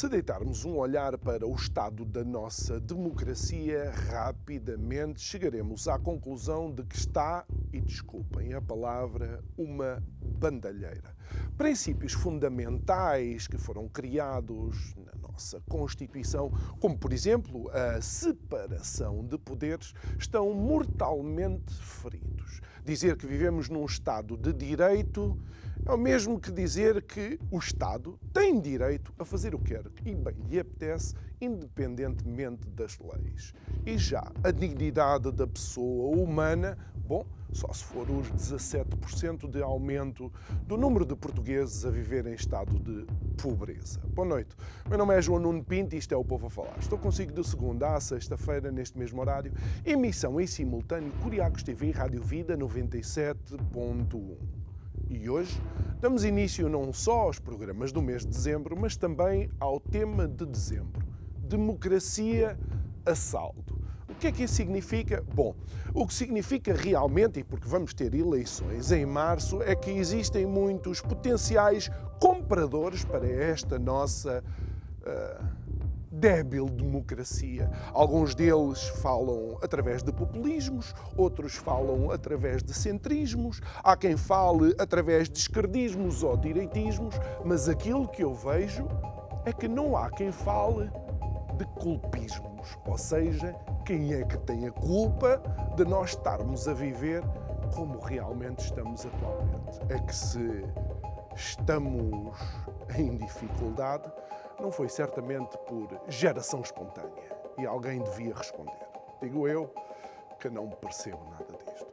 Se deitarmos um olhar para o estado da nossa democracia, rapidamente chegaremos à conclusão de que está, e desculpem a palavra, uma bandalheira. Princípios fundamentais que foram criados na nossa Constituição, como por exemplo a separação de poderes, estão mortalmente feridos. Dizer que vivemos num Estado de direito é o mesmo que dizer que o Estado tem direito a fazer o que quer e bem lhe apetece, independentemente das leis. E já a dignidade da pessoa humana, bom, só se for os 17% de aumento do número de portugueses a viver em estado de pobreza. Boa noite. Meu nome é João Nuno Pinto e isto é o Povo a Falar. Estou consigo de segunda a sexta-feira, neste mesmo horário, emissão em simultâneo Curiacos TV e Rádio Vida 97.1. E hoje damos início não só aos programas do mês de dezembro, mas também ao tema de dezembro: democracia a saldo. O que é que isso significa? Bom, o que significa realmente, e porque vamos ter eleições em março, é que existem muitos potenciais compradores para esta nossa. Uh, débil democracia. Alguns deles falam através de populismos, outros falam através de centrismos, há quem fale através de esquerdismos ou direitismos, mas aquilo que eu vejo é que não há quem fale de culpismos, ou seja, quem é que tem a culpa de nós estarmos a viver como realmente estamos atualmente. É que se estamos em dificuldade, não foi certamente por geração espontânea. E alguém devia responder. Digo eu que não percebo nada disto.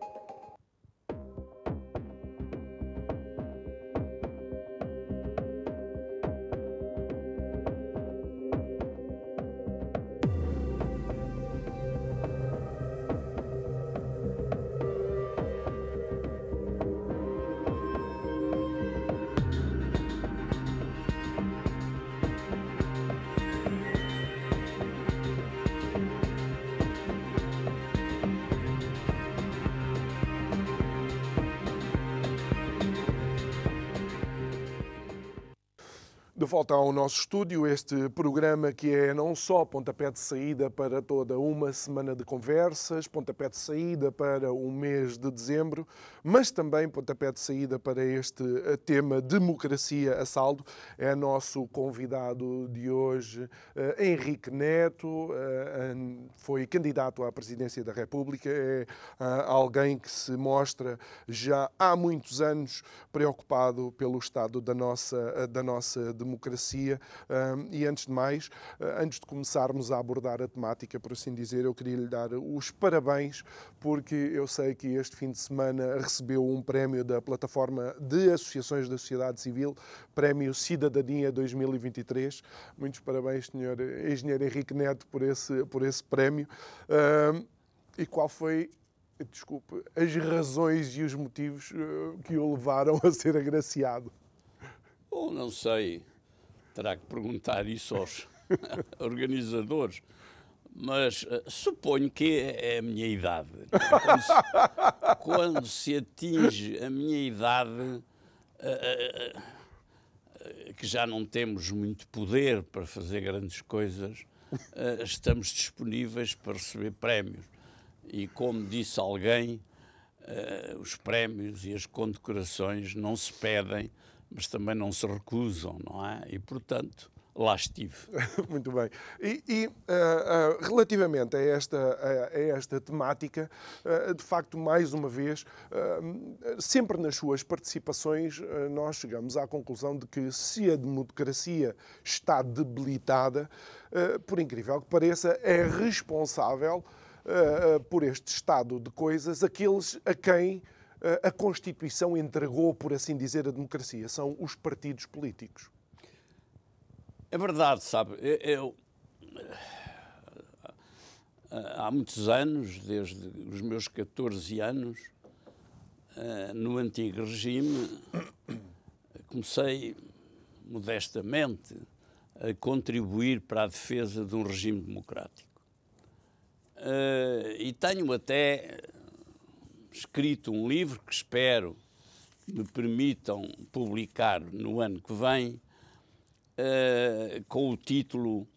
Volta ao nosso estúdio, este programa que é não só pontapé de saída para toda uma semana de conversas, pontapé de saída para o mês de dezembro, mas também pontapé de saída para este eh, tema democracia a saldo. É nosso convidado de hoje, eh, Henrique Neto, eh, foi candidato à presidência da República, é alguém que se mostra já há muitos anos preocupado pelo estado da nossa, da nossa democracia democracia. E antes de mais, ah, antes de começarmos a abordar a temática, por assim dizer, eu queria lhe dar os parabéns, porque eu sei que este fim de semana recebeu um prémio da plataforma de associações da sociedade civil, Prémio Cidadania 2023. Muitos parabéns, senhor engenheiro Henrique Neto, por esse, por esse prémio. E qual foi desculpe, as razões e os motivos ah, que o levaram a ser agraciado? Bom, não sei terá que perguntar isso aos organizadores. Mas uh, suponho que é a minha idade. Quando se, quando se atinge a minha idade, uh, uh, que já não temos muito poder para fazer grandes coisas, estamos disponíveis para receber prémios. E como disse alguém, os prémios e as condecorações não se pedem, mas também não se recusam, não é? E, portanto, lá estive. Muito bem. E, e uh, uh, relativamente a esta, a, a esta temática, uh, de facto, mais uma vez, sempre nas suas participações, nós chegamos à conclusão de que se a democracia está debilitada, por incrível que pareça, é responsável por este estado de coisas aqueles a quem a Constituição entregou, por assim dizer, a democracia? São os partidos políticos. É verdade, sabe? Eu, eu, há muitos anos, desde os meus 14 anos, eh, no antigo regime, comecei modestamente a contribuir para a defesa de um regime democrático. Eh, e tenho até escrito um livro que espero me permitam publicar no ano que vem, uh, com o título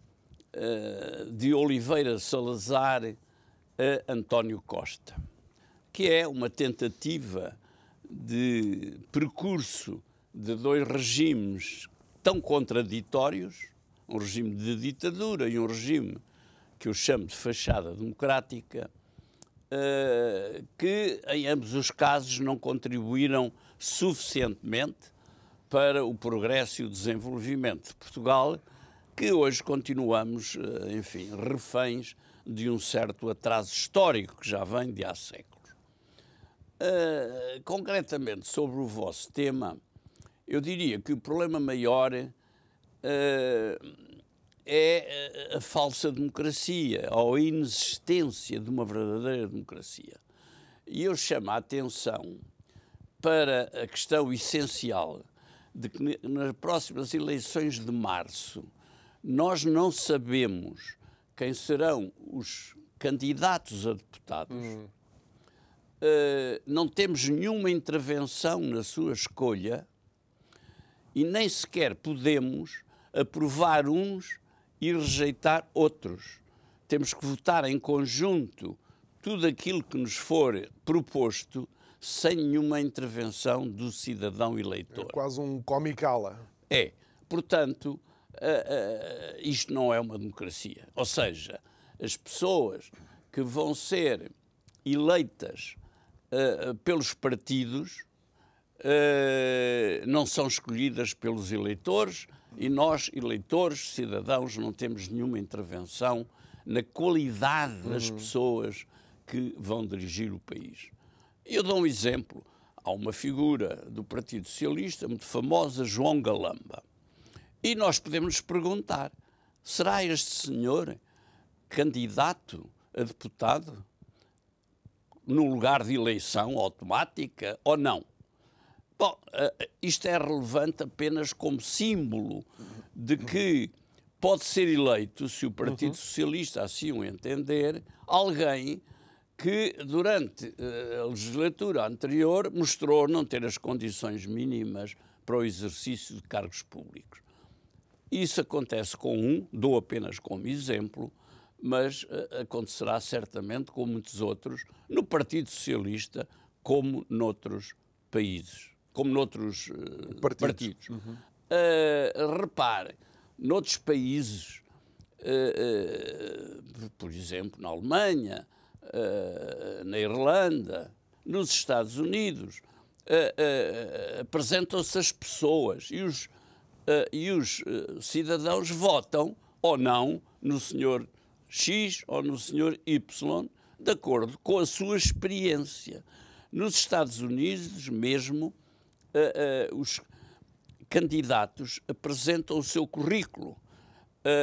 uh, de Oliveira Salazar a António Costa, que é uma tentativa de percurso de dois regimes tão contraditórios, um regime de ditadura e um regime que eu chamo de fachada democrática, que em ambos os casos não contribuíram suficientemente para o progresso e o desenvolvimento de Portugal, que hoje continuamos, uh, enfim, reféns de um certo atraso histórico que já vem de há séculos. Uh, concretamente sobre o vosso tema, eu diria que o problema maior é a falsa democracia ou a inexistência de uma verdadeira democracia. E eu chamo a atenção para a questão essencial de que nas próximas eleições de março nós não sabemos quem serão os candidatos a deputados. Uhum. Uh, não temos nenhuma intervenção na sua escolha e nem sequer podemos aprovar uns e rejeitar outros. Temos que votar em conjunto tudo aquilo que nos for proposto sem nenhuma intervenção do cidadão eleitor. É quase um comicala. É. Portanto, uh, uh, isto não é uma democracia. Ou seja, as pessoas que vão ser eleitas uh, pelos partidos não são escolhidas pelos eleitores e nós, eleitores, cidadãos, não temos nenhuma intervenção na qualidade das uhum. pessoas que vão dirigir o país. Eu dou um exemplo. Há uma figura do Partido Socialista muito famosa, João Galamba. E nós podemos nos perguntar: será este senhor candidato a deputado no lugar de eleição automática ou não? Bom, eh, isto é relevante apenas como símbolo de que pode ser eleito, se o Partido Socialista assim o entender, alguém que durante eh, a legislatura anterior mostrou não ter as condições mínimas para o exercício de cargos públicos. Isso acontece com um, dou apenas como exemplo, mas acontecerá certamente com muitos outros, no Partido Socialista, como noutros países, como noutros uh, partidos. partidos. Uhum. Uh, repare, noutros países, por exemplo, na Alemanha, na Irlanda, nos Estados Unidos, apresentam-se as pessoas e os uh, e os uh, cidadãos votam ou não no senhor X ou no senhor Y, de acordo com a sua experiência. Nos Estados Unidos, mesmo, uh, os candidatos apresentam o seu currículo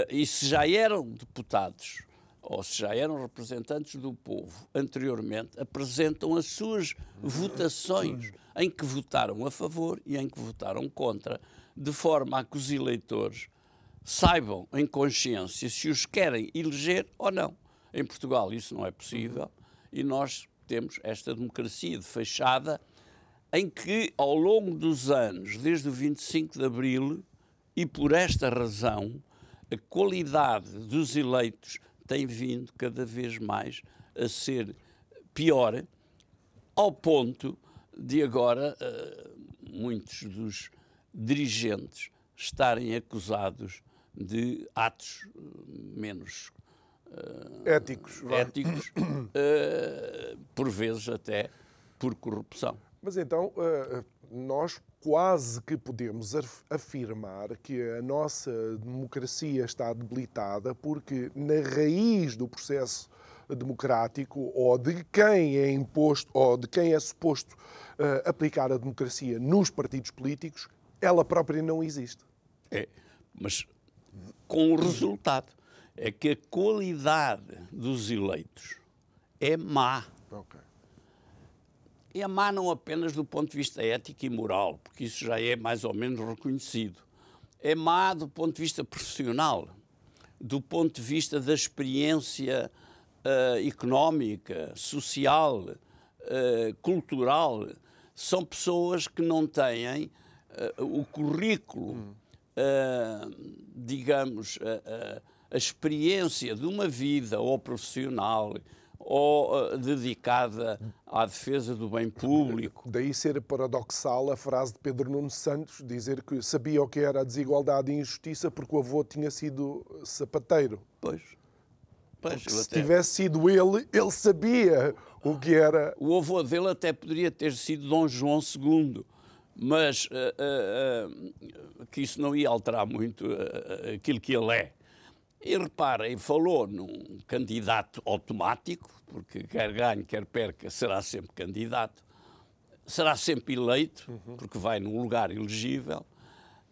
e se já eram deputados ou se já eram representantes do povo anteriormente, apresentam as suas votações em que votaram a favor e em que votaram contra de forma a que os eleitores saibam em consciência se os querem eleger ou não. Em Portugal isso não é possível e nós temos esta democracia de fachada em que, ao longo dos anos, desde o 25 de Abril, e por esta razão, a qualidade dos eleitos tem vindo cada vez mais a ser pior, ao ponto de agora uh, muitos dos dirigentes estarem acusados de atos eh, menos uh, éticos, éticos por vezes até por corrupção. Mas então, uh, nós quase que podemos afirmar que a nossa democracia está debilitada porque na raiz do processo democrático ou de quem é imposto ou de quem é suposto uh, aplicar a democracia nos partidos políticos ela própria não existe. É, mas com o resultado. É que a qualidade dos eleitos é má. Ok. E é má não apenas do ponto de vista ético e moral, porque isso já é mais ou menos reconhecido. É má do ponto de vista profissional, do ponto de vista da experiência uh, económica, social, uh, cultural. São pessoas que não têm uh, o currículo, hum. digamos, a experiência de uma vida ou profissional ou uh, dedicada à defesa do bem público. Daí ser paradoxal a frase de Pedro Nuno Santos, dizer que sabia o que era a desigualdade e a injustiça porque o avô tinha sido sapateiro. Pois. pois se até... tivesse sido ele, ele sabia o que era. O avô dele até poderia ter sido Dom João II, mas uh, uh, que isso não ia alterar muito aquilo que ele é. E reparem, falou num candidato automático, porque quer ganhe, quer perca, será sempre candidato, será sempre eleito, uhum. porque vai num lugar elegível,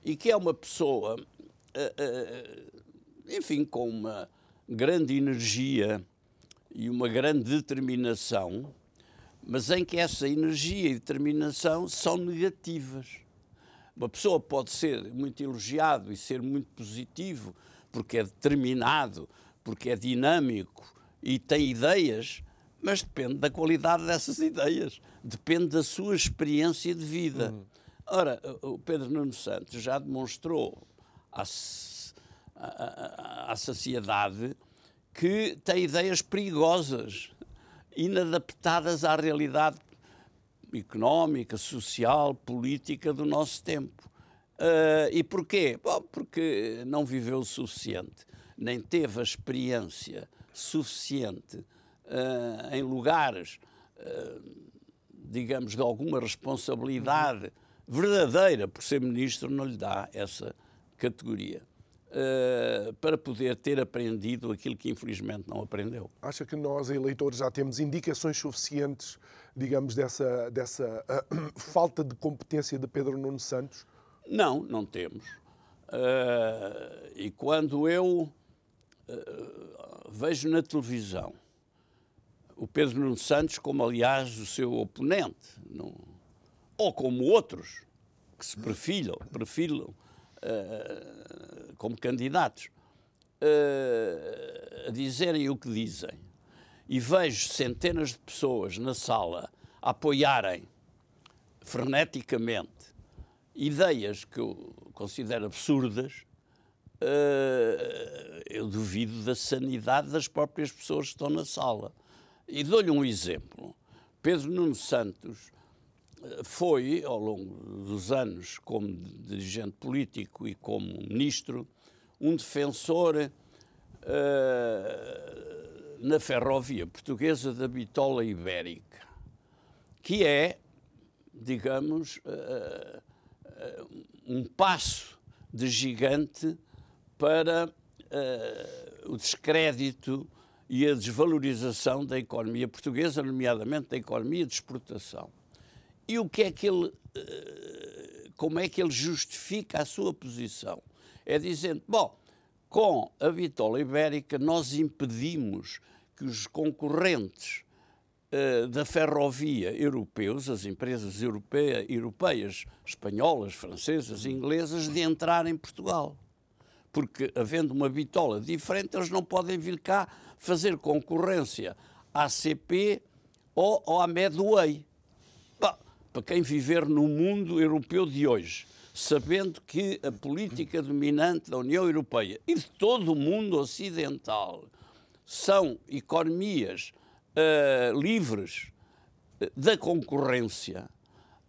e que é uma pessoa, uh, uh, enfim, com uma grande energia e uma grande determinação, mas em que essa energia e determinação são negativas. Uma pessoa pode ser muito elogiado e ser muito positivo, porque é determinado, porque é dinâmico e tem ideias, mas depende da qualidade dessas ideias, depende da sua experiência de vida. Uhum. Ora, o Pedro Nuno Santos já demonstrou à, à, à sociedade que tem ideias perigosas, inadaptadas à realidade económica, social, política do nosso tempo. Uh, e porquê? Bom, porque não viveu o suficiente, nem teve a experiência suficiente uh, em lugares, uh, digamos, de alguma responsabilidade verdadeira, por ser ministro, não lhe dá essa categoria. para poder ter aprendido aquilo que infelizmente não aprendeu. Acha que nós, eleitores, já temos indicações suficientes, digamos, dessa, dessa falta de competência de Pedro Nuno Santos? Não, não temos. Uh, e quando eu uh, vejo na televisão o Pedro Nuno Santos, como aliás o seu oponente, ou como outros que se perfilam, perfilam uh, como candidatos, a dizerem o que dizem, e vejo centenas de pessoas na sala a apoiarem freneticamente ideias que eu considero absurdas, uh, eu duvido da sanidade das próprias pessoas que estão na sala. E dou-lhe um exemplo. Pedro Nuno Santos eh, foi, ao longo dos anos, como dirigente político e como ministro, um defensor uh, na ferrovia portuguesa da bitola ibérica, que é, digamos, uh, um passo de gigante para uh, o descrédito e a desvalorização da economia portuguesa, nomeadamente da economia de exportação. E o que é que ele, uh, como é que ele justifica a sua posição? É dizendo, bom, com a Bitola Ibérica nós impedimos que os concorrentes da ferrovia europeus, as empresas europeia, europeias, espanholas, francesas inglesas, de entrar em Portugal. Porque, havendo uma bitola diferente, eles não podem vir cá fazer concorrência à CP ou, ou à Medway. Para quem viver no mundo europeu de hoje, sabendo que a política dominante da União Europeia e de todo o mundo ocidental são economias uh, livres eh, da concorrência,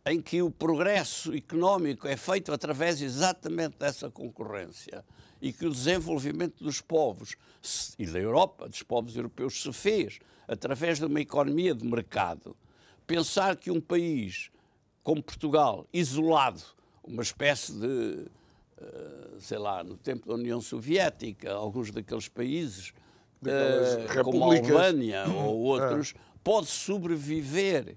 em que o progresso económico é feito através exatamente dessa concorrência e que o desenvolvimento dos povos e da Europa, dos povos europeus, se fez através de uma economia de mercado. Pensar que um país como Portugal, isolado, uma espécie de, eh, sei lá, no tempo da União Soviética, alguns daqueles países uh, como a Albânia ou outros, pode sobreviver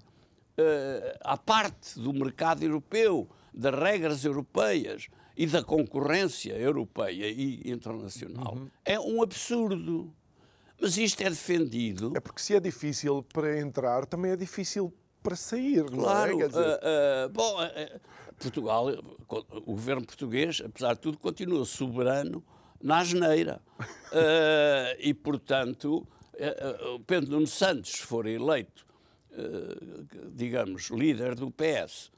uh, à parte do mercado europeu, das regras europeias e da concorrência europeia e internacional Uhum. é um absurdo. Mas isto é defendido. É porque se é difícil para entrar, também é difícil para sair, não Claro, é? Quer dizer, ah, ah, bom, ah, ah, Portugal, o governo português, apesar de tudo, continua soberano na asneira. Ah, e, portanto, ah, ah, o Pedro Nuno Santos, se for eleito, digamos, líder do PS,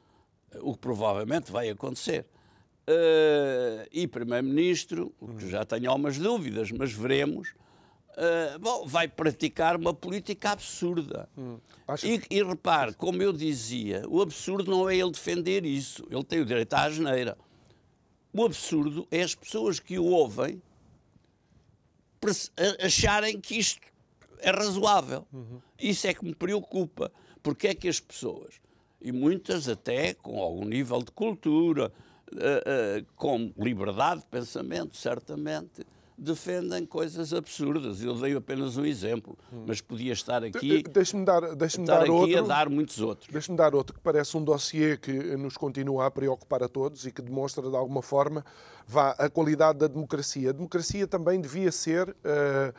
o que provavelmente vai acontecer, e primeiro-ministro, o que já tenho algumas dúvidas, mas veremos, bom, vai praticar uma política absurda. Acho E, e repare, como eu dizia, o absurdo não é ele defender isso, ele tem o direito à asneira. O absurdo é as pessoas que o ouvem acharem que isto é razoável. Isso é que me preocupa. Porque é que as pessoas, e muitas até com algum nível de cultura, eh, eh, com liberdade de pensamento, certamente, defendem coisas absurdas. Eu dei apenas um exemplo, mas podia estar aqui, de- deixe-me dar, estar dar aqui outro. a dar muitos outros. Deixe-me dar outro que parece um dossiê que nos continua a preocupar a todos e que demonstra de alguma forma vá, a qualidade da democracia. A democracia também devia ser eh,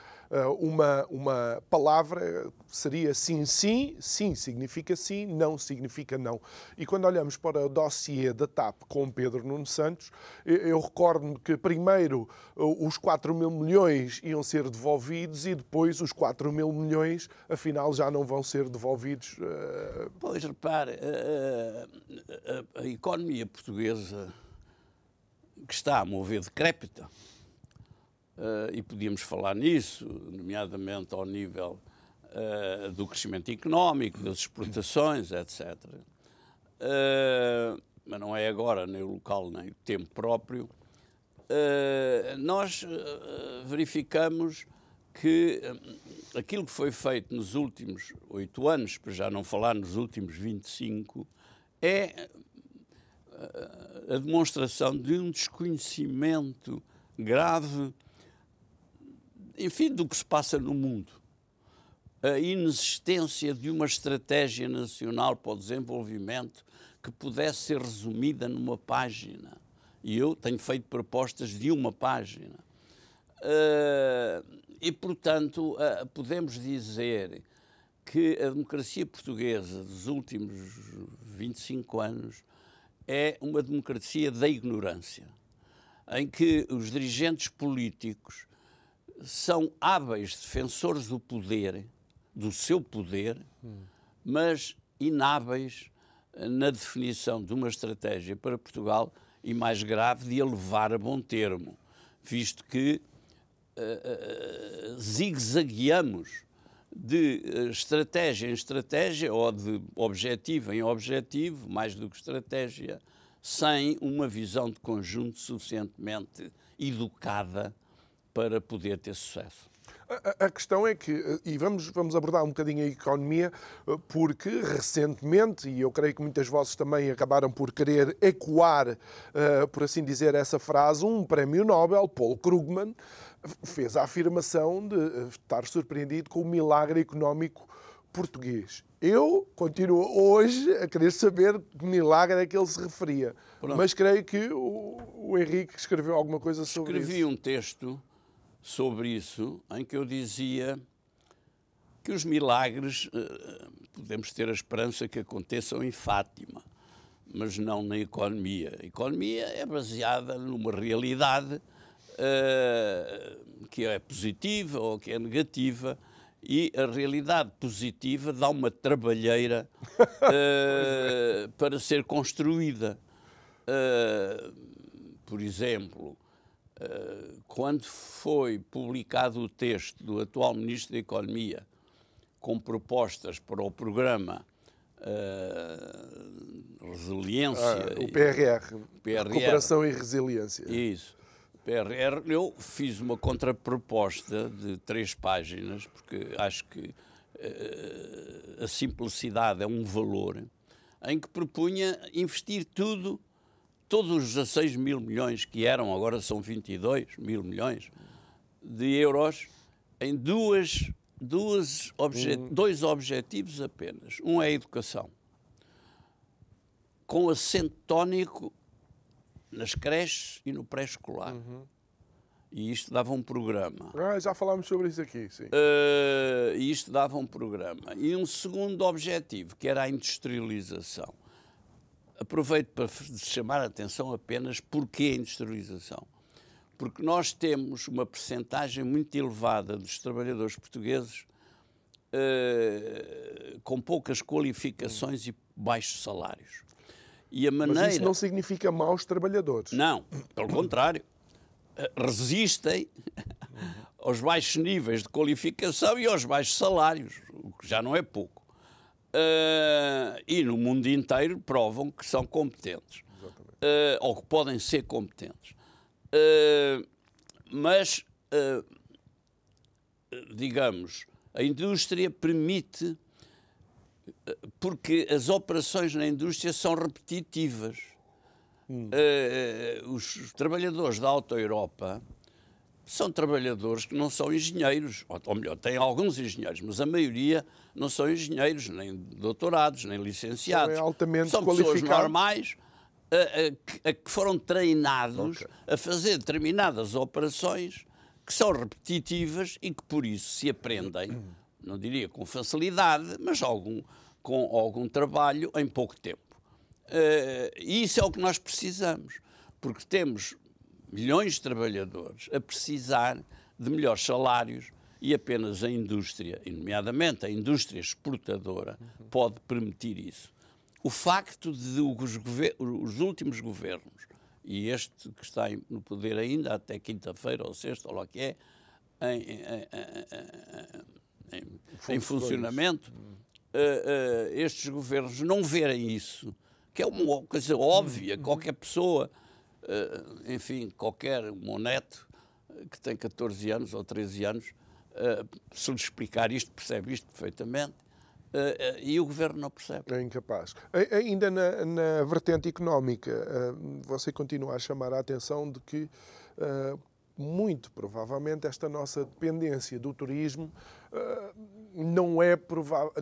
uma, uma palavra, seria sim, sim, sim significa sim, não significa não. E quando olhamos para o dossiê da TAP com Pedro Nuno Santos, eu, recordo-me que primeiro eh, os 4 mil milhões iam ser devolvidos e depois os 4 mil milhões, afinal, já não vão ser devolvidos. eh, Pois, repare, a, a- a- a economia portuguesa que está a mover decrépita, eh, e podíamos falar nisso, nomeadamente ao nível eh, do crescimento económico, das exportações, etc. Eh, mas não é agora, nem o local, nem o tempo próprio. Eh, nós eh, verificamos que eh, aquilo que foi feito nos últimos oito anos, para já não falar nos últimos 25, é eh, a demonstração de um desconhecimento grave, enfim, do que se passa no mundo. A inexistência de uma estratégia nacional para o desenvolvimento que pudesse ser resumida numa página. E eu tenho feito propostas de uma página. Eh, e, portanto, eh, podemos dizer que a democracia portuguesa dos últimos 25 anos é uma democracia da ignorância, em que os dirigentes políticos são hábeis defensores do poder, do seu poder, mas inábeis na definição de uma estratégia para Portugal e, mais grave, de a levar a bom termo, visto que uh, uh, zigue-zagueamos de estratégia em estratégia ou de objetivo em objetivo, mais do que estratégia, sem uma visão de conjunto suficientemente educada para poder ter sucesso. A, a questão é que, e vamos, vamos abordar um bocadinho a economia, porque recentemente, e eu creio que muitas vozes também acabaram por querer ecoar, uh, por assim dizer, essa frase, um prémio Nobel, Paul Krugman, fez a afirmação de estar surpreendido com o milagre económico português. Eu continuo hoje a querer saber que milagre é que ele se referia. Pronto. Mas creio que o, o, Henrique escreveu alguma coisa sobre Escrevi isso. um texto sobre isso em que eu dizia que os milagres uh, podemos ter a esperança que aconteçam em Fátima, mas não na economia. A economia é baseada numa realidade uh, que é positiva ou que é negativa e a realidade positiva dá uma trabalheira uh, para ser construída. Uh, por exemplo, quando foi publicado o texto do atual Ministro da Economia com propostas para o programa Resiliência... Ah, o PRR, PRR. Cooperação e Resiliência. Isso. PRR, eu fiz uma contraproposta de três páginas, porque acho que uh, a simplicidade é um valor, em que propunha investir tudo, todos os 16 mil milhões que eram, agora são 22 mil milhões de euros, em duas, duas obje hum. dois objetivos apenas. Um é a educação. com acento tónico nas creches e no pré-escolar. Uhum. E isto dava um programa. Ah, já falámos sobre isso aqui, sim. Uh, e isto dava um programa. E um segundo objetivo, que era a industrialização. Aproveito para chamar a atenção apenas porquê a industrialização. Porque nós temos uma percentagem muito elevada dos trabalhadores portugueses uh, com poucas qualificações e baixos salários. E a maneira... Mas isso não significa maus trabalhadores. Não, pelo contrário. Eh, resistem aos baixos níveis de qualificação e aos baixos salários, o que já não é pouco. Uh, e no mundo inteiro provam que são competentes, uh, ou que podem ser competentes. Uh, mas, digamos, a indústria permite, porque as operações na indústria são repetitivas Hum. Os trabalhadores da Auto Europa são trabalhadores que não são engenheiros, ou melhor, têm alguns engenheiros, mas a maioria não são engenheiros, nem doutorados, nem licenciados. São, altamente são pessoas normais uh, uh, que, que, foram treinados okay. a fazer determinadas operações que são repetitivas e que por isso se aprendem, não diria com facilidade, mas algum, com algum trabalho em pouco tempo. Uh, e isso é o que nós precisamos, porque temos milhões de trabalhadores a precisar de melhores salários e apenas a indústria, nomeadamente a indústria exportadora, pode permitir isso. O facto de os, os, últimos governos, e este que está no poder ainda até quinta-feira ou sexta, ou lá que é, em, em, em, em funcionamento, uh, uh, estes governos não verem isso que é uma coisa óbvia, uhum. qualquer pessoa, enfim, qualquer moneto eh, que tem 14 anos ou 13 anos, eh, se lhe explicar isto, percebe isto perfeitamente. e o governo não percebe. É incapaz. Ainda na, na vertente económica, você continua a chamar a atenção de que muito provavelmente esta nossa dependência do turismo não é,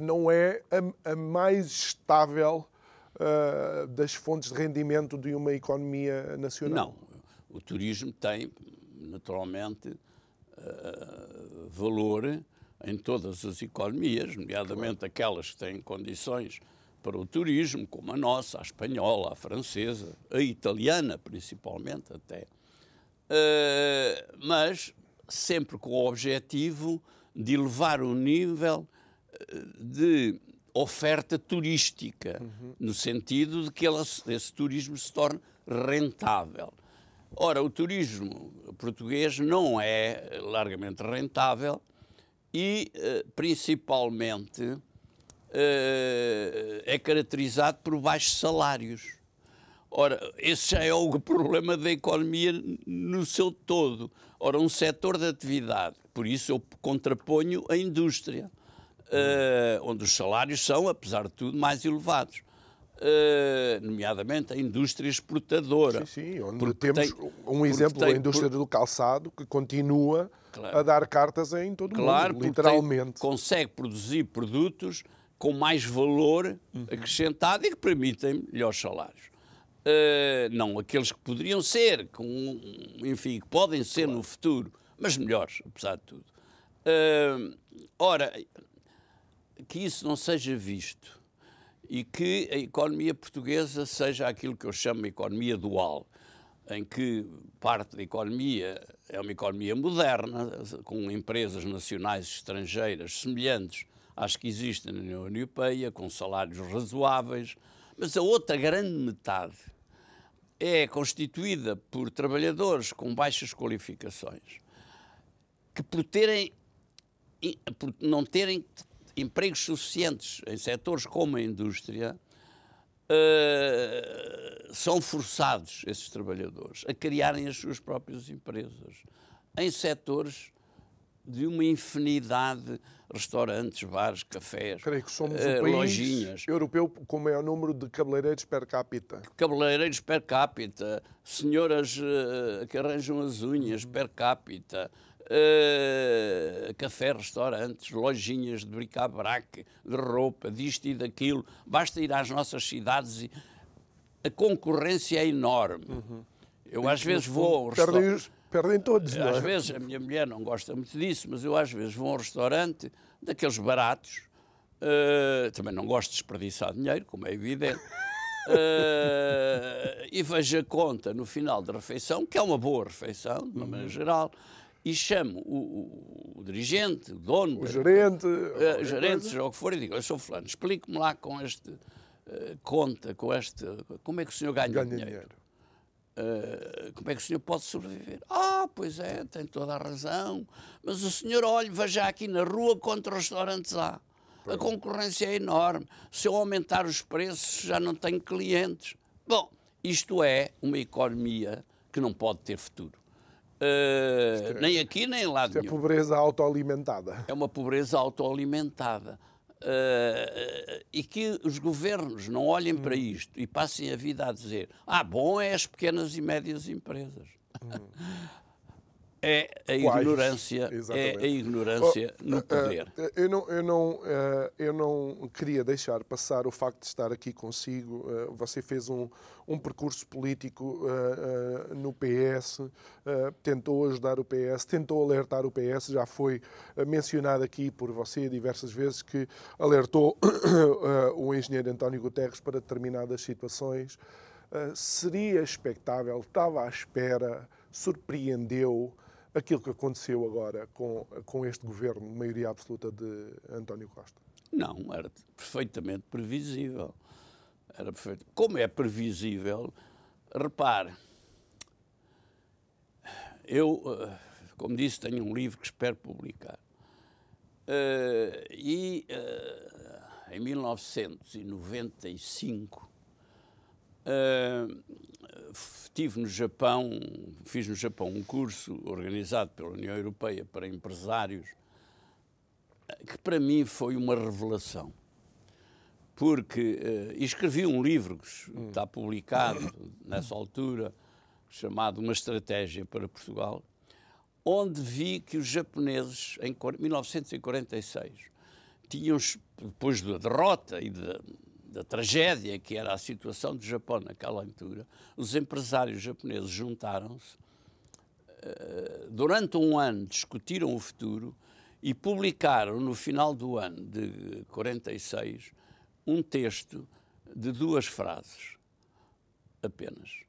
não é a, a mais estável uh, das fontes de rendimento de uma economia nacional? Não. O turismo tem, naturalmente, uh, valor em todas as economias, nomeadamente claro. aquelas que têm condições para o turismo, como a nossa, a espanhola, a francesa, a italiana, principalmente até. Uh, mas sempre com o objetivo de elevar o nível de oferta turística, uhum. no sentido de que esse turismo se torne rentável. Ora, o turismo português não é largamente rentável e, eh, principalmente, eh, é caracterizado por baixos salários. Ora, esse já é o problema da economia no seu todo. Ora, um setor de atividade, por isso eu contraponho a indústria uh, onde os salários são, apesar de tudo, mais elevados. Uh, nomeadamente a indústria exportadora. Sim, sim, onde temos tem, um exemplo tem, a indústria por... do calçado que continua claro. a dar cartas em todo o claro, mundo, literalmente. consegue produzir produtos com mais valor uhum. acrescentado e que permitem melhores salários. Uh, não aqueles que poderiam ser, com, enfim, que podem ser claro. no futuro, mas melhores, apesar de tudo. Uh, ora, que isso não seja visto e que a economia portuguesa seja aquilo que eu chamo de economia dual, em que parte da economia é uma economia moderna, com empresas nacionais e estrangeiras semelhantes às que existem na União Europeia, com salários razoáveis, mas a outra grande metade é constituída por trabalhadores com baixas qualificações, que por terem por não terem empregos suficientes em setores como a indústria, uh, são forçados esses trabalhadores a criarem as suas próprias empresas em setores de uma infinidade restaurantes, bares, cafés, Creio que somos uh, o país lojinhas. europeu com o maior número de cabeleireiros per capita. Cabeleireiros per capita, senhoras uh, que arranjam as unhas per capita, uh, café, restaurantes, lojinhas de bric-a-brac, de roupa, disto e daquilo. Basta ir às nossas cidades e a concorrência é enorme. Uhum. Eu às vezes vou perdem, perdem todos, Às é? vezes, a minha mulher não gosta muito disso, mas eu às vezes vou a um restaurante daqueles baratos, uh, também não gosto de desperdiçar dinheiro, como é evidente, uh, e vejo a conta no final da refeição, que é uma boa refeição, de uma maneira uhum. geral, e chamo o, o, o dirigente, o dono, o gerente, uh, gerente, seja o que for, e digo: Eu sou Fulano, explique-me lá com este uh, conta, com este. Como é que o senhor ganha, ganha dinheiro? dinheiro. Uh, como é que o senhor pode sobreviver? Ah, pois é, tem toda a razão. Mas o senhor, olha, veja aqui na rua quantos restaurantes há. A concorrência é enorme. Se eu aumentar os preços, já não tenho clientes. Bom, isto é uma economia que não pode ter futuro. Uh, é, nem aqui, nem lá nenhum. É pobreza autoalimentada. É uma pobreza autoalimentada. Uh, e que os governos não olhem hum. para isto e passem a vida a dizer: ah, bom é as pequenas e médias empresas. Hum. é a ignorância, é a ignorância oh, no eh, poder. Uh, eu, não, eu, não, uh, eu não queria deixar passar o facto de estar aqui consigo. Uh, você fez um, um percurso político no PS, tentou ajudar o PS, tentou alertar o PS. Já foi mencionado aqui por você diversas vezes que alertou o engenheiro António Guterres para determinadas situações. seria expectável, estava à espera, surpreendeu aquilo que aconteceu agora com, com este governo maioria absoluta de António Costa? Não, era perfeitamente previsível. Era perfeito. Como é previsível, repare, eu, eh, como disse, tenho um livro que espero publicar. Uh, e uh, em 1995 estive no Japão, fiz no Japão um curso organizado pela União Europeia para empresários, que para mim foi uma revelação. Porque uh, escrevi um livro que hum. está publicado nessa altura, chamado Uma Estratégia para Portugal, onde vi que os japoneses, em 1946, tinham, depois da derrota e de, da tragédia que era a situação do Japão naquela altura, os empresários japoneses juntaram-se, uh, durante um ano discutiram o futuro e publicaram no final do ano de 46 um texto de duas frases apenas,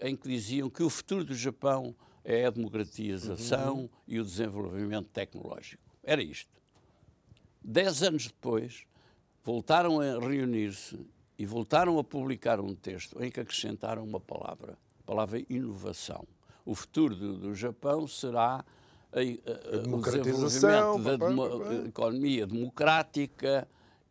em que diziam que o futuro do Japão é a democratização uhum. e o desenvolvimento tecnológico. Era isto. Dez anos depois, voltaram a reunir-se e voltaram a publicar um texto em que acrescentaram uma palavra, a palavra inovação. O futuro do, do Japão será a, a, a, o desenvolvimento da economia democrática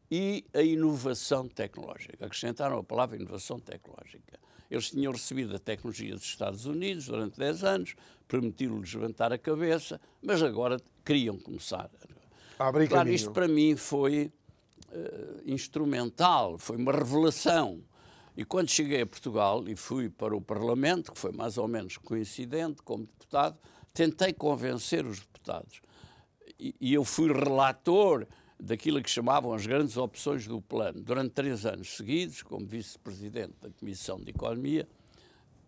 e a inovação tecnológica. Acrescentaram a palavra inovação tecnológica. Eles tinham recebido a tecnologia dos Estados Unidos durante 10 anos, permitiram-lhes levantar a cabeça, mas agora queriam começar. Claro, isto para mim foi uh, instrumental, foi uma revelação. E quando cheguei a Portugal e fui para o Parlamento, que foi mais ou menos coincidente como deputado, tentei convencer os deputados. E, e eu fui relator daquilo que chamavam as grandes opções do plano durante três anos seguidos, como vice-presidente da Comissão de Economia,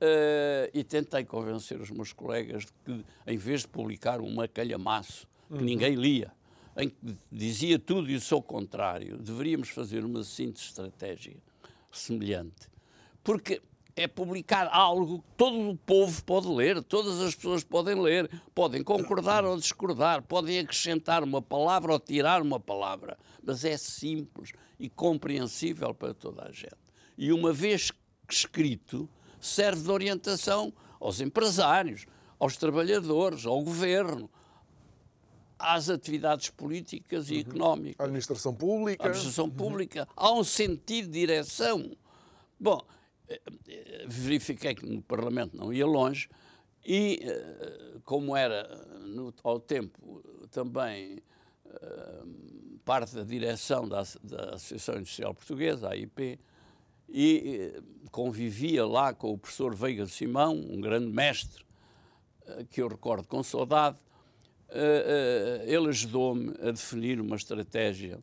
uh, e tentei convencer os meus colegas de que, em vez de publicar um macalhamaço que uhum. ninguém lia, em que dizia tudo e o seu contrário, deveríamos fazer uma síntese estratégica semelhante. Porque é publicar algo que todo o povo pode ler, todas as pessoas podem ler, podem concordar ou discordar, podem acrescentar uma palavra ou tirar uma palavra, mas é simples e compreensível para toda a gente. E uma vez escrito, serve de orientação aos empresários, aos trabalhadores, ao governo, às atividades políticas e uhum. económicas. A administração pública. A administração uhum. pública. Há um sentido de direção. Bom, eh, eh, verifiquei que no Parlamento não ia longe e, eh, como era no, ao tempo também parte da direção da, da Associação Industrial Portuguesa, a AIP, e convivia lá com o professor Veiga Simão, um grande mestre, que eu recordo com saudade, ele ajudou-me a definir uma estratégia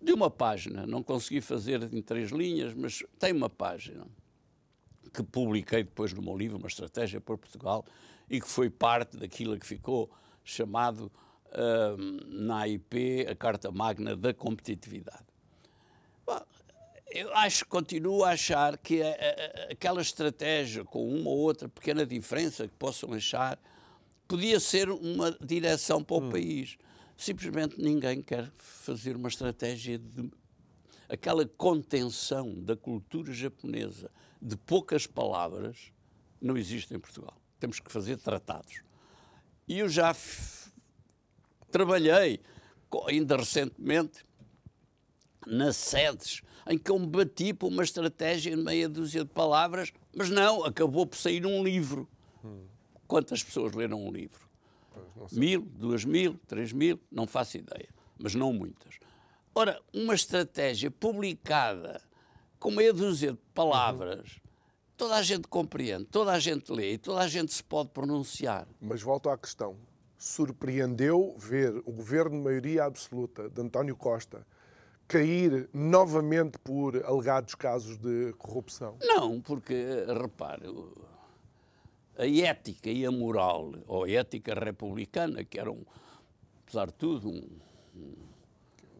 de uma página. Não consegui fazer em três linhas, mas tem uma página que publiquei depois no meu livro, Uma Estratégia para Portugal, e que foi parte daquilo que ficou chamado uh, na AIP a Carta Magna da Competitividade. Bom, eu acho, continuo a achar que a, a, aquela estratégia, com uma ou outra pequena diferença que possam achar, podia ser uma direção para o hum. país. Simplesmente ninguém quer fazer uma estratégia de aquela contenção da cultura japonesa de poucas palavras não existe em Portugal. Temos que fazer tratados. E eu já trabalhei, ainda recentemente, nas sedes em que eu me bati por uma estratégia em meia dúzia de palavras, mas não, acabou por sair um livro. Quantas pessoas leram um livro? Mil, duas mil, três mil, não faço ideia, mas não muitas. Ora, uma estratégia publicada com meia dúzia de palavras, uhum. toda a gente compreende, toda a gente lê e toda a gente se pode pronunciar. Mas volto à questão. Surpreendeu ver o governo de maioria absoluta de António Costa cair novamente por alegados casos de corrupção? Não, porque, repare, a ética e a moral, ou a ética republicana, que era, um, apesar de tudo, um,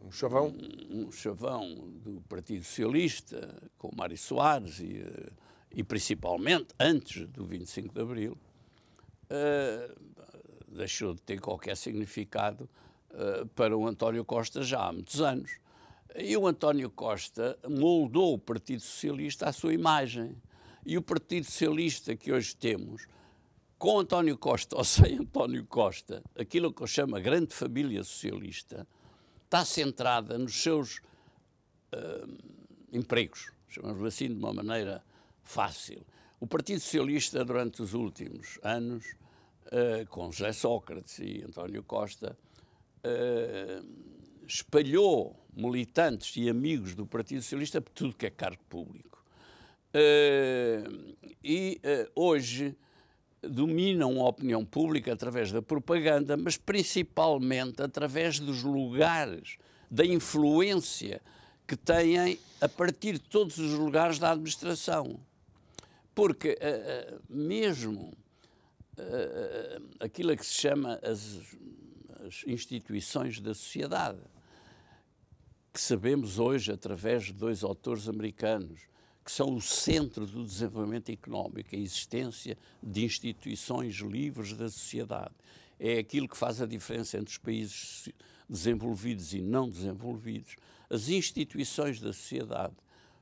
um chavão? Um, um, chavão do Partido Socialista, com Mário Soares e, eh, e principalmente antes do 25 de Abril, uh, deixou de ter qualquer significado uh, para o António Costa já há muitos anos. E o António Costa moldou o Partido Socialista à sua imagem. E o Partido Socialista que hoje temos, com António Costa ou sem António Costa, aquilo que eu chamo a grande família socialista, está centrada nos seus uh, empregos, chamamos assim de uma maneira fácil. O Partido Socialista, durante os últimos anos, uh, com José Sócrates e António Costa, uh, espalhou militantes e amigos do Partido Socialista por tudo que é cargo público. Uh, e uh, hoje dominam a opinião pública através da propaganda, mas principalmente através dos lugares, da influência que têm a partir de todos os lugares da administração. Porque uh, mesmo aquilo que se chama as, as instituições da sociedade, que sabemos hoje através de dois autores americanos, que são o centro do desenvolvimento económico, a existência de instituições livres da sociedade. É aquilo que faz a diferença entre os países desenvolvidos e não desenvolvidos. As instituições da sociedade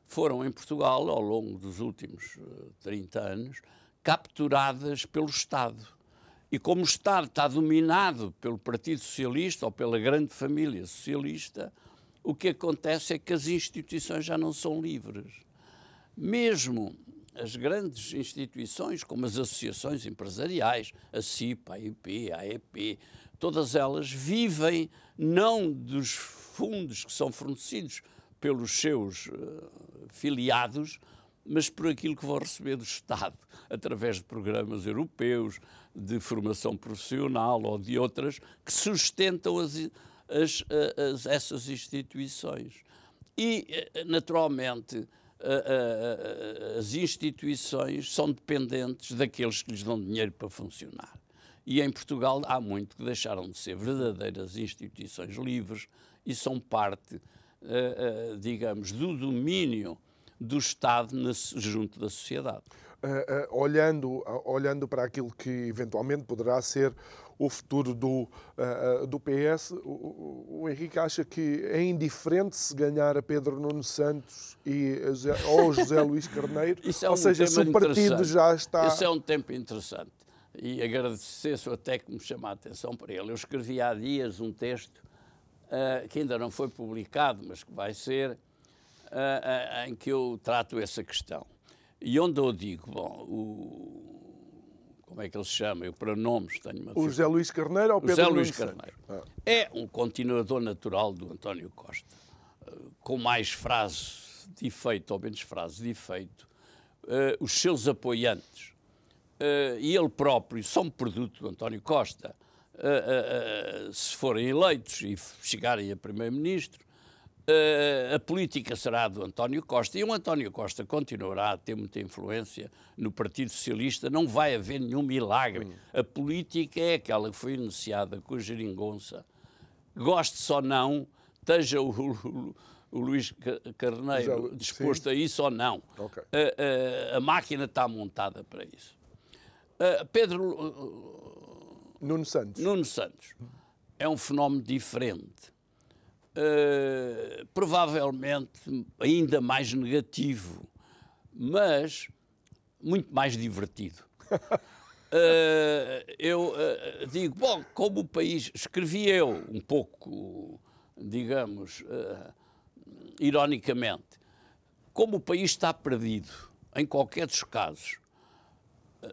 foram em Portugal, ao longo dos últimos 30 eh, anos, capturadas pelo Estado. E como o Estado está dominado pelo Partido Socialista ou pela grande família socialista, o que acontece é que as instituições já não são livres mesmo as grandes instituições, como as associações empresariais, a CIPA, a IP, a AEP, todas elas vivem não dos fundos que são fornecidos pelos seus uh, filiados, mas por aquilo que vão receber do Estado, através de programas europeus, de formação profissional ou de outras, que sustentam as, as, as, essas instituições. E, eh, naturalmente, as instituições são dependentes daqueles que lhes dão dinheiro para funcionar. E em Portugal há muito que deixaram de ser verdadeiras instituições livres e são parte, digamos, do domínio do Estado junto da sociedade. Uh, uh, olhando, uh, olhando para aquilo que eventualmente poderá ser o futuro do, uh, do PS. O, o, Henrique acha que é indiferente se ganhar a Pedro Nuno Santos e ou José Luís Carneiro? Isso é ou um seja, se o partido já está. Isso é um tempo interessante. E agradecer-se até que me chama a atenção para ele. Eu escrevi há dias um texto uh, que ainda não foi publicado, mas que vai ser, uh, em que eu trato essa questão. E onde eu digo, bom, o, como é que ele se chama? Eu, para nomes, tenho uma. O José Luís Carneiro ou Pedro José Luís Carneiro. Ah. É um continuador natural do António Costa, eh, com mais frases de efeito, ou menos frases de efeito, uh, os seus apoiantes uh, e ele próprio são produto do António Costa. Uh, se forem eleitos e chegarem a Primeiro-Ministro, Uh, a política será do António Costa e o António Costa continuará a ter muita influência no Partido Socialista. Não vai haver nenhum milagre. Hum. A política é aquela que foi iniciada com a geringonça. Goste-se ou não, esteja o, o, o Luís Carneiro disposto sim. a isso ou não. Okay. Uh, uh, a máquina está montada para isso. Pedro Nuno Santos. Nuno Santos é um fenómeno diferente uh, provavelmente ainda mais negativo, mas muito mais divertido. Uh, eu uh, digo, bom, como o país, escrevi eu um pouco, digamos, ironicamente, como o país está perdido, em qualquer dos casos,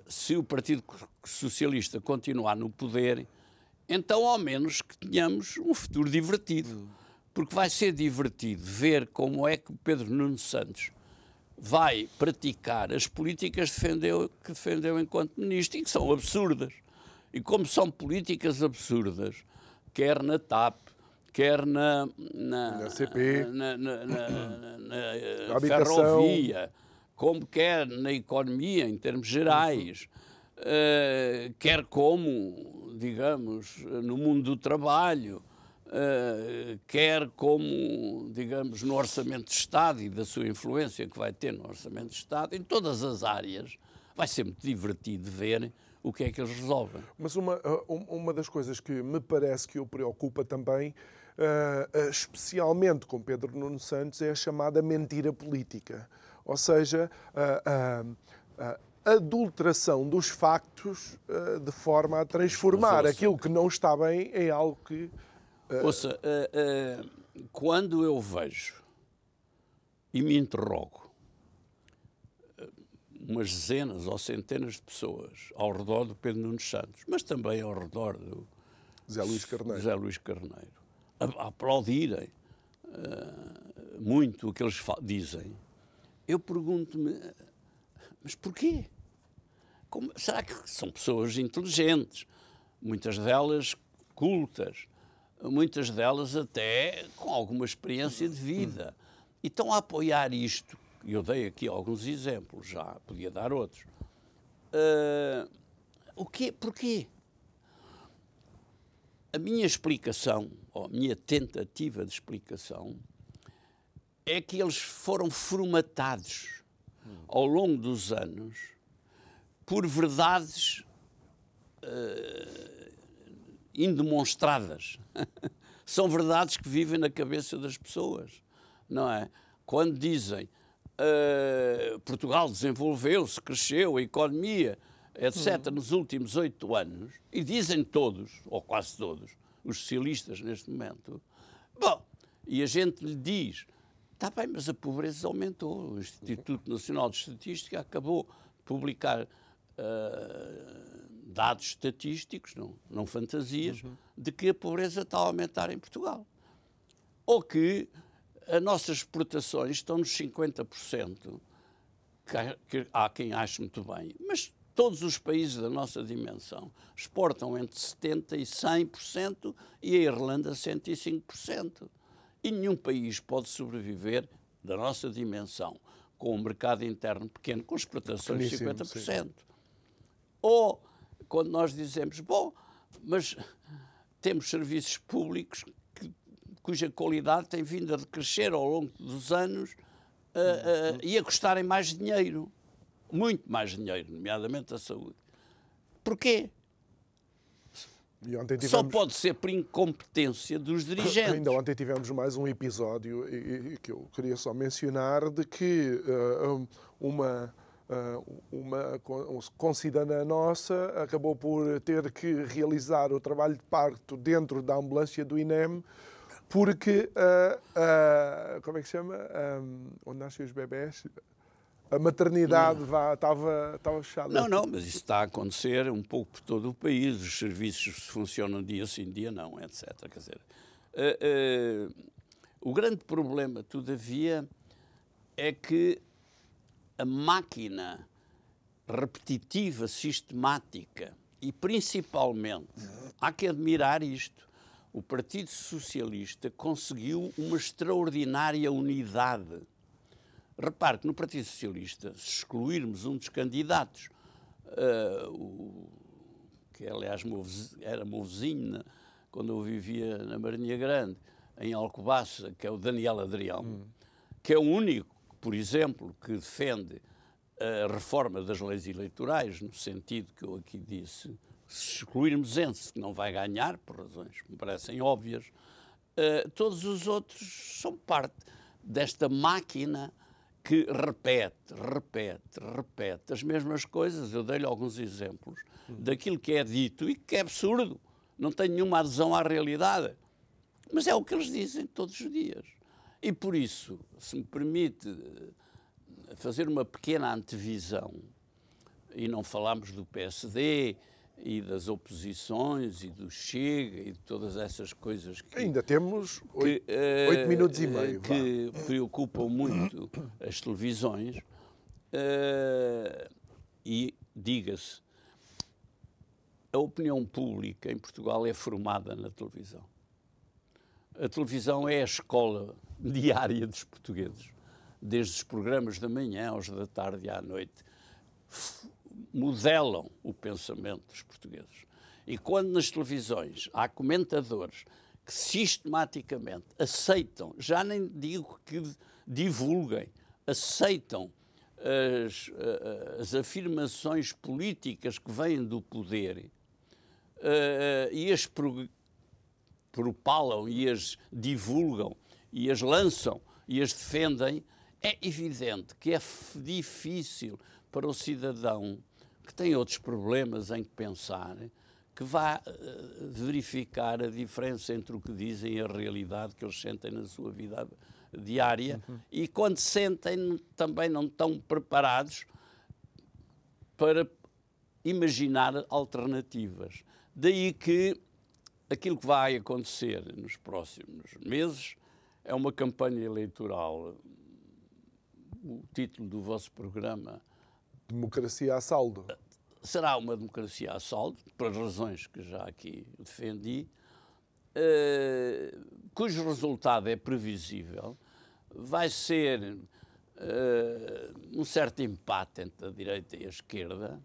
se o Partido Socialista continuar no poder, então ao menos que tenhamos um futuro divertido porque vai ser divertido ver como é que Pedro Nuno Santos vai praticar as políticas que defendeu, que defendeu enquanto ministro e que são absurdas. E como são políticas absurdas, quer na TAP, quer na, na, na CP, na, na, na, na ferrovia, como quer na economia em termos gerais, uh, quer como, digamos, no mundo do trabalho, Uh, quer como, digamos, no Orçamento de Estado e da sua influência que vai ter no Orçamento de Estado, em todas as áreas, vai ser muito divertido ver o que é que eles resolvem. Mas uma, eh, uma das coisas que me parece que o preocupa também, uh, especialmente com Pedro Nuno Santos, é a chamada mentira política. Ou seja, a adulteração dos factos de forma a transformar aquilo que não está bem em algo que Ouça, uh, uh, quando eu vejo e me interrogo umas dezenas ou centenas de pessoas ao redor do Pedro Nunes Santos, mas também ao redor do Zé Luís Carneiro, Zé Luís Carneiro a, a aplaudirem uh, muito o que eles dizem, eu pergunto-me, mas porquê? Como, será que são pessoas inteligentes, muitas delas cultas, muitas delas até com alguma experiência de vida. E estão a apoiar isto. E eu dei aqui alguns exemplos, já podia dar outros. Uh, o quê? Porquê? A minha explicação, ou a minha tentativa de explicação, é que eles foram formatados ao longo dos anos por verdades uh, indemonstradas. São verdades que vivem na cabeça das pessoas, não é? Quando dizem uh, Portugal desenvolveu-se, cresceu, a economia, etc., uhum. nos últimos oito anos, e dizem todos, ou quase todos, os socialistas neste momento, bom, e a gente lhe diz, está bem, mas a pobreza aumentou. O Instituto Nacional de Estatística acabou de publicar uh, dados estatísticos, não, não fantasias, uhum. de que a pobreza está a aumentar em Portugal. Ou que as nossas exportações estão nos 50%, que há quem ache muito bem, mas todos os países da nossa dimensão exportam entre 70% e 100% e a Irlanda 105%. E nenhum país pode sobreviver da nossa dimensão com um mercado interno pequeno, com exportações de 50%. Sim. Ou quando nós dizemos, bom, mas temos serviços públicos que, cuja qualidade tem vindo a decrescer ao longo dos anos uh, uh, e a custarem mais dinheiro, muito mais dinheiro, nomeadamente a saúde. Porquê? Tivemos... Só pode ser por incompetência dos dirigentes. Ainda ontem tivemos mais um episódio e, e, que eu queria só mencionar de que uh, uma uma concidadã nossa acabou por ter que realizar o trabalho de parto dentro da ambulância do INEM porque, uh, uh, como é que se chama? Um, onde nascem os bebés? A maternidade estava, estava fechada. Não, não, mas isso está a acontecer um pouco por todo o país. Os serviços funcionam dia sim, dia não, etc. Quer dizer, uh, o grande problema, todavia, é que a máquina repetitiva, sistemática e principalmente, há que admirar isto, o Partido Socialista conseguiu uma extraordinária unidade. Repare que no Partido Socialista, se excluirmos um dos candidatos, uh, o, que aliás era meu vizinho quando eu vivia na Marinha Grande, em Alcobaça, que é o Daniel Adrião, hum. que é o único, por exemplo, que defende a reforma das leis eleitorais, no sentido que eu aqui disse, se excluirmos Ense, que não vai ganhar, por razões que me parecem óbvias, uh, todos os outros são parte desta máquina que repete, repete, repete as mesmas coisas. Eu dei-lhe alguns exemplos daquilo que é dito e que é absurdo, não tem nenhuma adesão à realidade. Mas é o que eles dizem todos os dias. E por isso, se me permite eh, fazer uma pequena antevisão, e não falamos do PSD e das oposições e do Chega e de todas essas coisas que. Ainda temos oito, que, uh, oito minutos e meio. Que vá. preocupam muito as televisões. Uh, e diga-se, a opinião pública em Portugal é formada na televisão. A televisão é a escola diária dos portugueses, desde os programas da manhã aos da tarde à noite. Modelam o pensamento dos portugueses. E quando nas televisões há comentadores que sistematicamente aceitam, já nem digo que divulguem, aceitam as, as afirmações políticas que vêm do poder uh, e as propalam e as divulgam e as lançam e as defendem, é evidente que é difícil para o cidadão que tem outros problemas em que pensar que vá uh, verificar a diferença entre o que dizem e a realidade que eles sentem na sua vida diária uhum. e quando sentem também não estão preparados para imaginar alternativas. Daí que aquilo que vai acontecer nos próximos meses é uma campanha eleitoral. O título do vosso programa. Democracia a saldo. Será uma democracia a saldo, por razões que já aqui defendi, uh, cujo resultado é previsível. Vai ser uh, um certo empate entre a direita e a esquerda,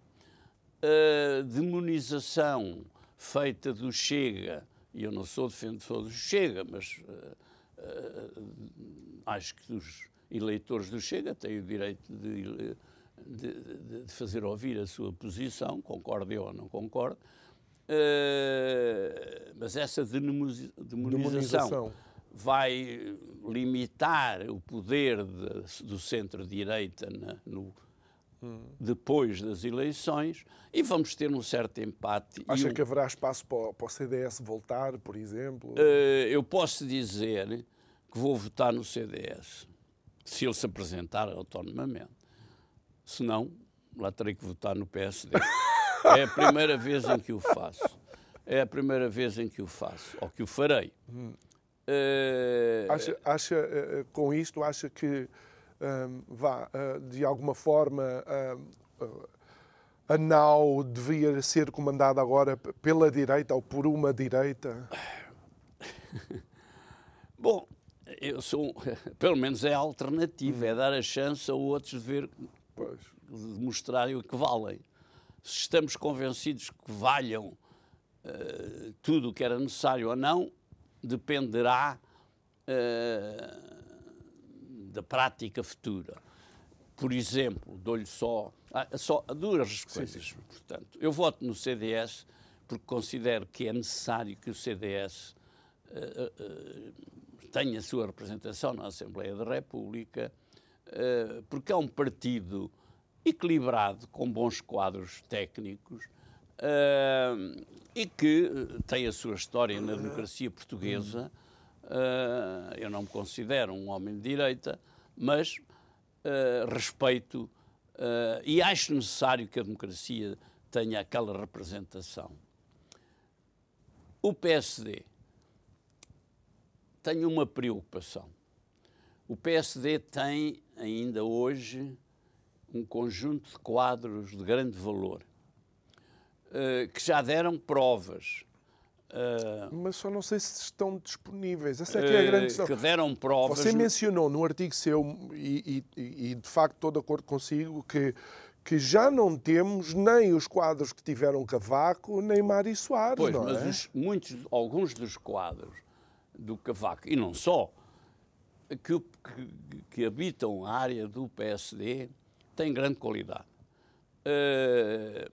uh, demonização feita do Chega, e eu não sou defensor do Chega, mas uh, uh, acho que os eleitores do Chega têm o direito de, de, de fazer ouvir a sua posição, concorde ou não concorde, uh, mas essa demonização, demonização, vai limitar o poder de, do centro-direita no depois das eleições e vamos ter um certo empate. Acha um... que haverá espaço para, para, o CDS voltar, por exemplo? Uh, eu posso dizer que vou votar no CDS se ele se apresentar autonomamente. Se não, lá terei que votar no PSD. É a primeira vez em que o faço. É a primeira vez em que o faço, ou que o farei. Hum. Uh... Acha, acha, uh, com isto, acha que vá, uh, de alguma forma, uh, a nau devia ser comandada agora pela direita ou por uma direita? Bom, eu sou, pelo menos é a alternativa, é dar a chance a outros de ver, de mostrarem o que valem. Se estamos convencidos que valham uh, tudo o que era necessário ou não, dependerá uh, da prática futura. Por exemplo, dou-lhe só, ah, só duas coisas. Sim, sim. Portanto, eu voto no CDS porque considero que é necessário que o CDS uh, uh, tenha a sua representação na Assembleia da República, uh, porque é um partido equilibrado, com bons quadros técnicos e que tem a sua história na democracia portuguesa Uh, eu não me considero um homem de direita, mas uh, respeito uh, e acho necessário que a democracia tenha aquela representação. O PSD tem uma preocupação. O PSD tem ainda hoje um conjunto de quadros de grande valor que já deram provas Uh, Mas só não sei se estão disponíveis. Essa é que é a grande questão. Que deram provas. Você mencionou no artigo seu, e, e, e de facto estou de acordo consigo, que, que já não temos nem os quadros que tiveram Cavaco, nem Mário Soares, pois, não mas é? os, muitos, alguns dos quadros do Cavaco, e não só, que, que, que habitam a área do PSD, têm grande qualidade. Uh,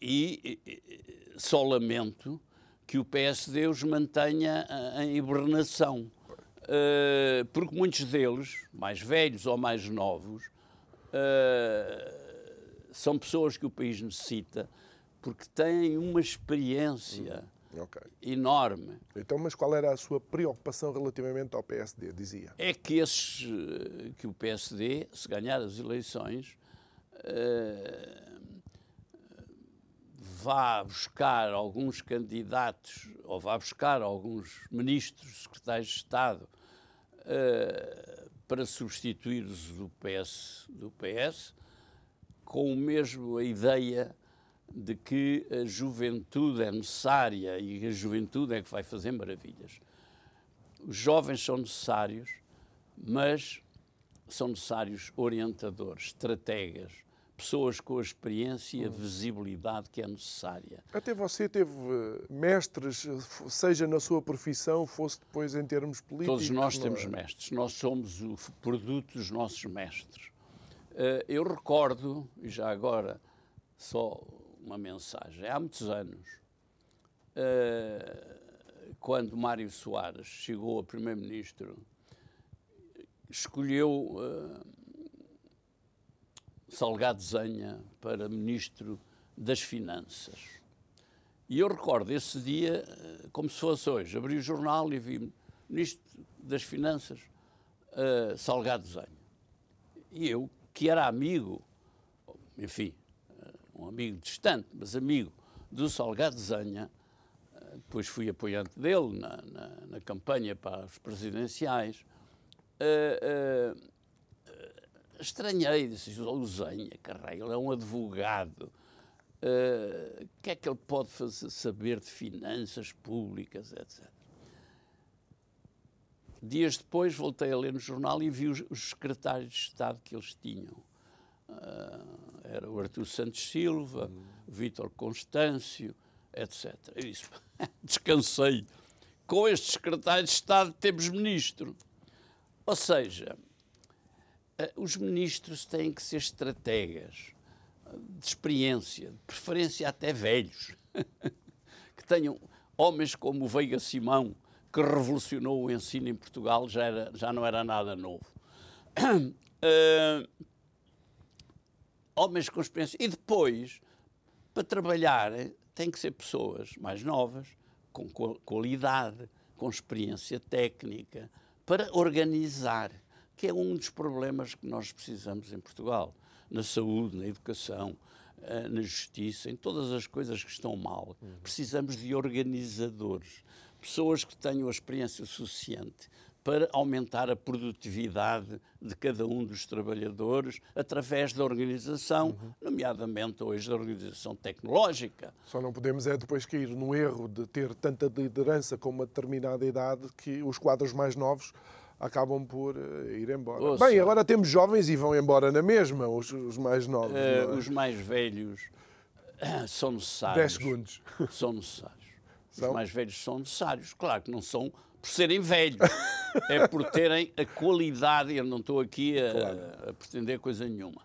e, e só lamento que o PSD os mantenha em hibernação. Uh, porque muitos deles, mais velhos ou mais novos, uh, são pessoas que o país necessita porque têm uma experiência hum, okay. enorme. Então, mas qual era a sua preocupação relativamente ao PSD, dizia? É que, esses, que o PSD, se ganhar as eleições, uh, vá buscar alguns candidatos ou vá buscar alguns ministros, secretários de Estado uh, para substituir-os do PS, do PS, com o mesmo a ideia de que a juventude é necessária e a juventude é que vai fazer maravilhas. Os jovens são necessários, mas são necessários orientadores, estrategas, pessoas com a experiência e a visibilidade que é necessária. Até você teve eh, mestres, seja na sua profissão, fosse depois em termos políticos. Todos nós temos é? mestres, nós somos o produto dos nossos mestres. Eh, eu recordo, e já agora só uma mensagem, há muitos anos, eh, quando Mário Soares chegou a Primeiro-Ministro, escolheu Salgado Zenha para Ministro das Finanças. E eu recordo esse dia eh, como se fosse hoje. Abri o jornal e vi Ministro das Finanças, uh, Salgado Zenha. E eu, que era amigo, enfim, uh, um amigo distante, mas amigo do Salgado Zenha, uh, depois fui apoiante dele na, na, na campanha para as presidenciais, estranhei, disse, Zenha, carrega, ele é um advogado. Uh, o que é que ele pode fazer, saber de finanças públicas, etc. Dias depois voltei a ler no jornal e vi os, os secretários de Estado que eles tinham. Uh, era o Artur Santos Silva, uhum. Vítor Constâncio, etc. Eu disse, descansei. Com estes secretários de Estado temos ministro. Ou seja, eh, os ministros têm que ser estrategas de experiência, de preferência até velhos, que tenham homens como o Veiga Simão, que revolucionou o ensino em Portugal, já, era, já não era nada novo. Uh, homens com experiência. E depois, para trabalhar, têm que ser pessoas mais novas, com qualidade, com experiência técnica, para organizar que é um dos problemas que nós precisamos em Portugal, na saúde, na educação, eh, na justiça, em todas as coisas que estão mal. Precisamos de organizadores, pessoas que tenham a experiência suficiente para aumentar a produtividade de cada um dos trabalhadores através da organização, uhum. nomeadamente hoje da organização tecnológica. Só não podemos é depois cair no erro de ter tanta liderança com uma determinada idade que os quadros mais novos acabam por uh, ir embora. Ouça. Bem, agora temos jovens e vão embora na mesma, os, os mais novos. Uh, é? Os mais velhos são necessários. 10 segundos. São necessários. São? Os mais velhos são necessários. Claro que não são por serem velhos, é por terem a qualidade. Eu não estou aqui a, claro. a pretender coisa nenhuma.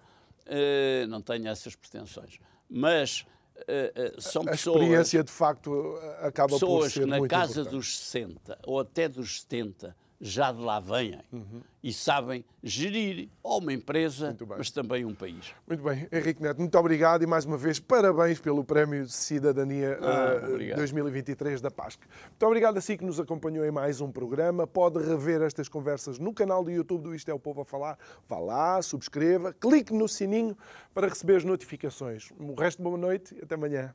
Uh, não tenho essas pretensões. Mas Uh, uh, são a pessoas. A experiência, de facto, acaba por ser que na casa importante. dos 60 ou até dos 70 já de lá vêm uhum. e sabem gerir ou uma empresa, mas também um país. Muito bem, Henrique Neto, muito obrigado e mais uma vez parabéns pelo Prémio de Cidadania ah, uh, 2023 da PASC. Muito obrigado a si que nos acompanhou em mais um programa. Pode rever estas conversas no canal do YouTube do Isto é o Povo a Falar. Vá lá, subscreva, clique no sininho para receber as notificações. O resto, boa noite e até amanhã.